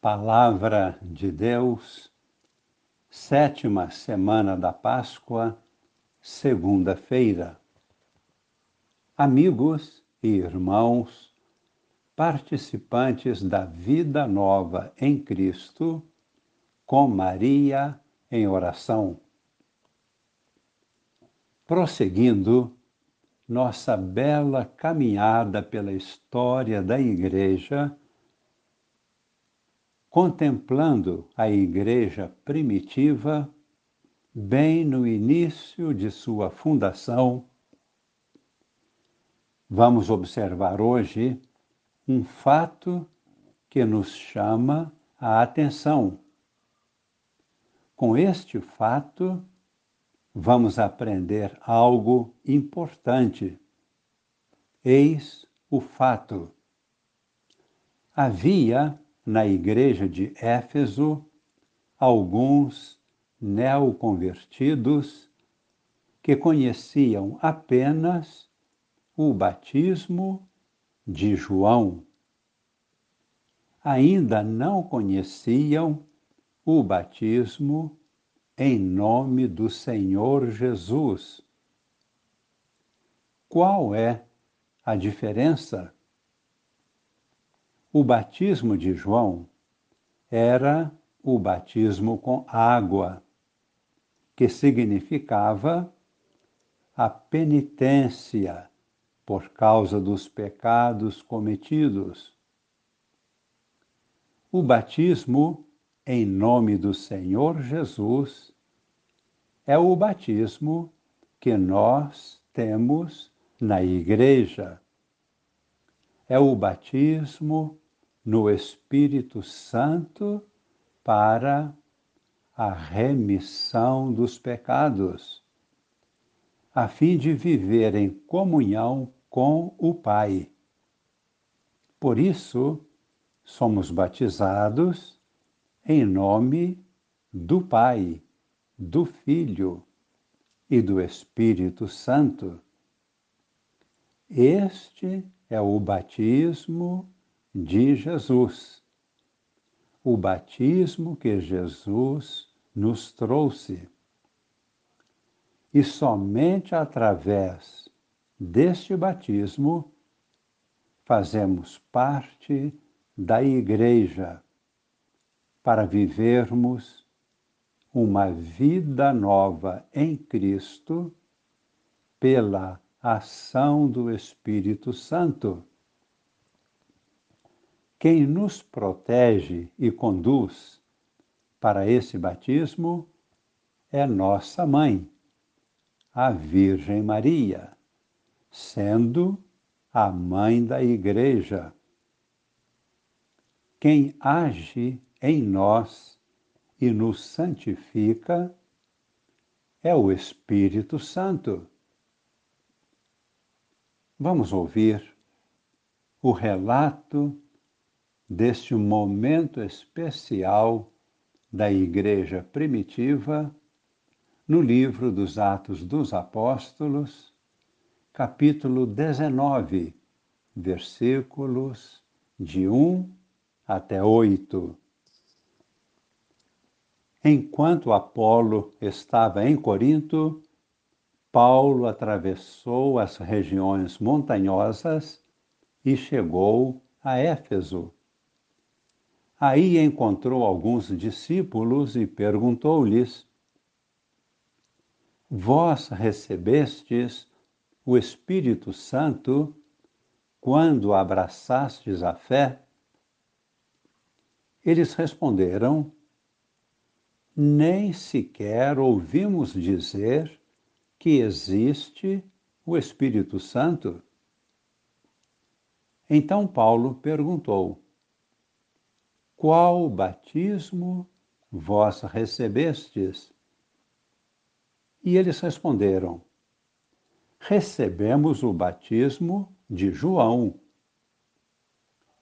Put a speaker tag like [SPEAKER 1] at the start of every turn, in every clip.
[SPEAKER 1] Palavra de Deus, sétima semana da Páscoa, segunda-feira. Amigos e irmãos, participantes da vida nova em Cristo, com Maria em oração. Prosseguindo nossa bela caminhada pela história da Igreja, contemplando a igreja primitiva, bem no início de sua fundação, vamos observar hoje um fato que nos chama a atenção. Com este fato, vamos aprender algo importante. Eis o fato. Havia na igreja de Éfeso alguns neoconvertidos que conheciam apenas o batismo de João. Ainda não conheciam o batismo em nome do Senhor Jesus. Qual é a diferença? O batismo de João era o batismo com água, que significava a penitência por causa dos pecados cometidos. O batismo em nome do Senhor Jesus é o batismo que nós temos na Igreja é o batismo no Espírito Santo para a remissão dos pecados, a fim de viver em comunhão com o Pai. Por isso, somos batizados em nome do Pai, do Filho e do Espírito Santo. Este é o batismo de Jesus. O batismo que Jesus nos trouxe. E somente através deste batismo fazemos parte da Igreja para vivermos uma vida nova em Cristo pela ação do Espírito Santo. Quem nos protege e conduz para esse batismo é nossa mãe, a Virgem Maria, sendo a mãe da Igreja. Quem age em nós e nos santifica é o Espírito Santo Vamos ouvir o relato deste momento especial da Igreja primitiva no livro dos Atos dos Apóstolos, capítulo 19, versículos de 1 até 8. Enquanto Apolo estava em Corinto, Paulo atravessou as regiões montanhosas e chegou a Éfeso. Aí encontrou alguns discípulos e perguntou-lhes: Vós recebestes o Espírito Santo quando abraçastes a fé? Eles responderam: Nem sequer ouvimos dizer que existe o Espírito Santo? Então Paulo perguntou: Qual batismo vós recebestes? E eles responderam: Recebemos o batismo de João.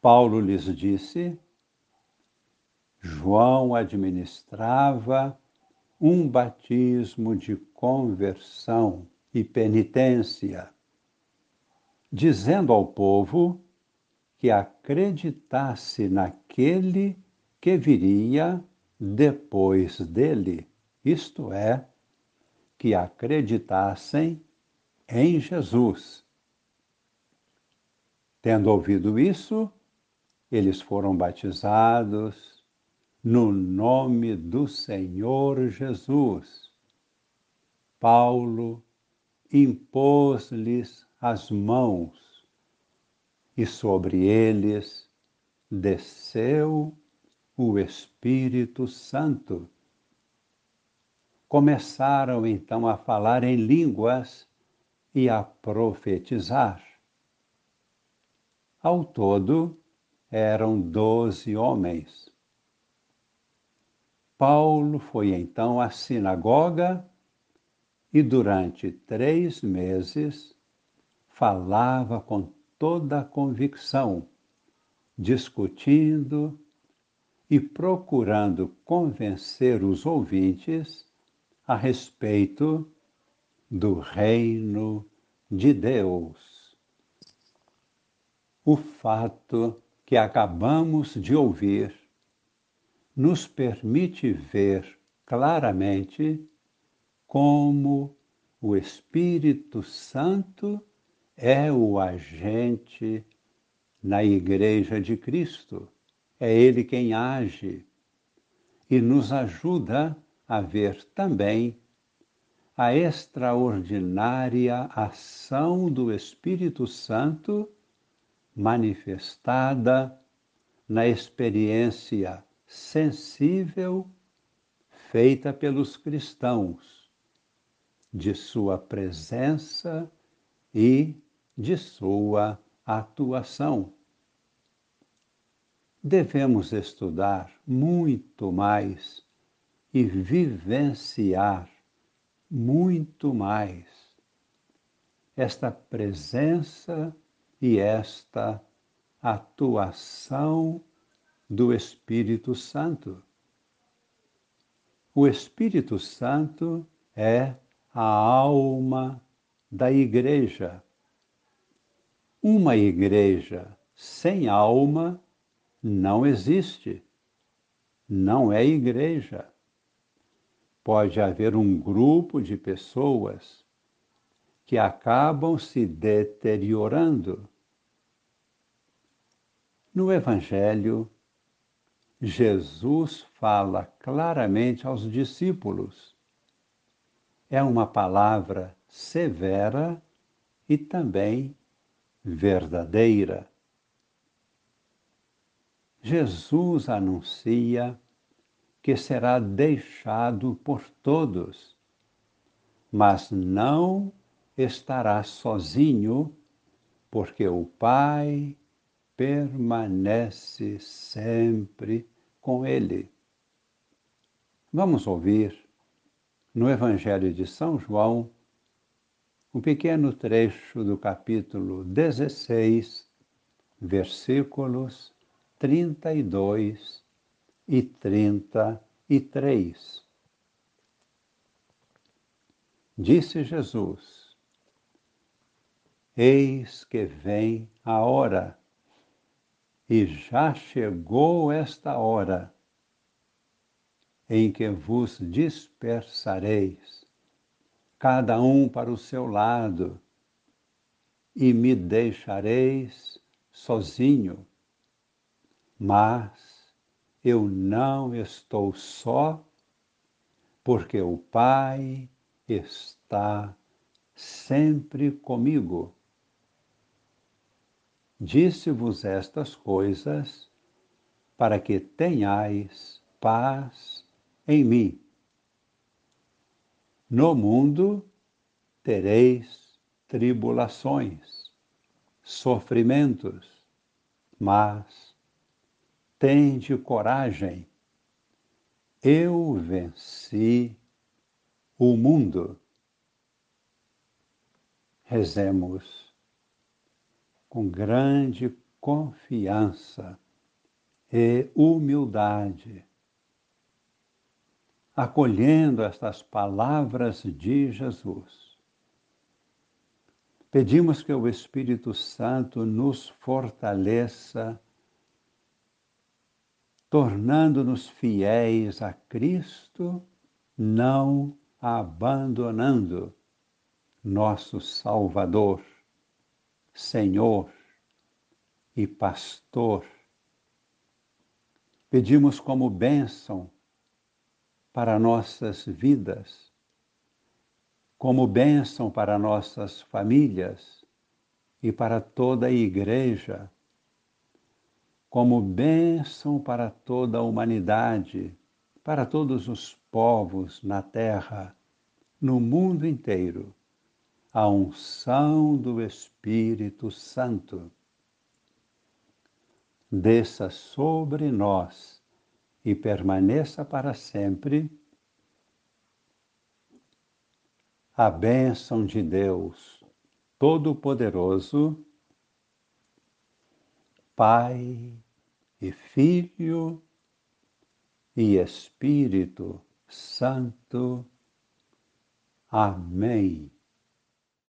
[SPEAKER 1] Paulo lhes disse: João administrava um batismo de conversão e penitência, dizendo ao povo que acreditasse naquele que viria depois dele, isto é, que acreditassem em Jesus. Tendo ouvido isso, eles foram batizados no nome do Senhor Jesus. Paulo impôs-lhes as mãos e sobre eles desceu o Espírito Santo. Começaram então a falar em línguas e a profetizar. Ao todo, eram doze homens. Paulo foi então à sinagoga e durante três meses falava com toda a convicção, discutindo e procurando convencer os ouvintes a respeito do reino de Deus. O fato que acabamos de ouvir nos permite ver claramente como o Espírito Santo é o agente na Igreja de Cristo. É Ele quem age e nos ajuda a ver também a extraordinária ação do Espírito Santo manifestada na experiência sensível feita pelos cristãos de sua presença e de sua atuação. Devemos estudar muito mais e vivenciar muito mais esta presença e esta atuação do Espírito Santo. O Espírito Santo é a alma da igreja. Uma igreja sem alma não existe, não é igreja pode haver um grupo de pessoas que acabam se deteriorando. No Evangelho, Jesus fala claramente aos discípulos. É uma palavra severa e também verdadeira. Jesus anuncia que será deixado por todos, mas não estará sozinho, porque o Pai permanece sempre com ele. Vamos ouvir no Evangelho de São João um pequeno trecho do capítulo 16, versículos 32 e trinta e três. Disse Jesus: Eis que vem a hora, e já chegou esta hora, em que vos dispersareis, cada um para o seu lado, e me deixareis sozinho. Mas eu não estou só, porque o Pai está sempre comigo. Disse-vos estas coisas para que tenhais paz em mim. No mundo tereis tribulações, sofrimentos, mas Tende coragem. Eu venci o mundo. Rezemos com grande confiança e humildade, acolhendo estas palavras de Jesus. Pedimos que o Espírito Santo nos fortaleça tornando-nos fiéis a Cristo, não abandonando nosso Salvador, Senhor e Pastor. Pedimos como bênção para nossas vidas, como bênção para nossas famílias e para toda a Igreja, como bênção para toda a humanidade, para todos os povos na terra, no mundo inteiro, a unção do Espírito Santo. Desça sobre nós e permaneça para sempre a bênção de Deus Todo-Poderoso, Pai e Filho e Espírito Santo. Amém.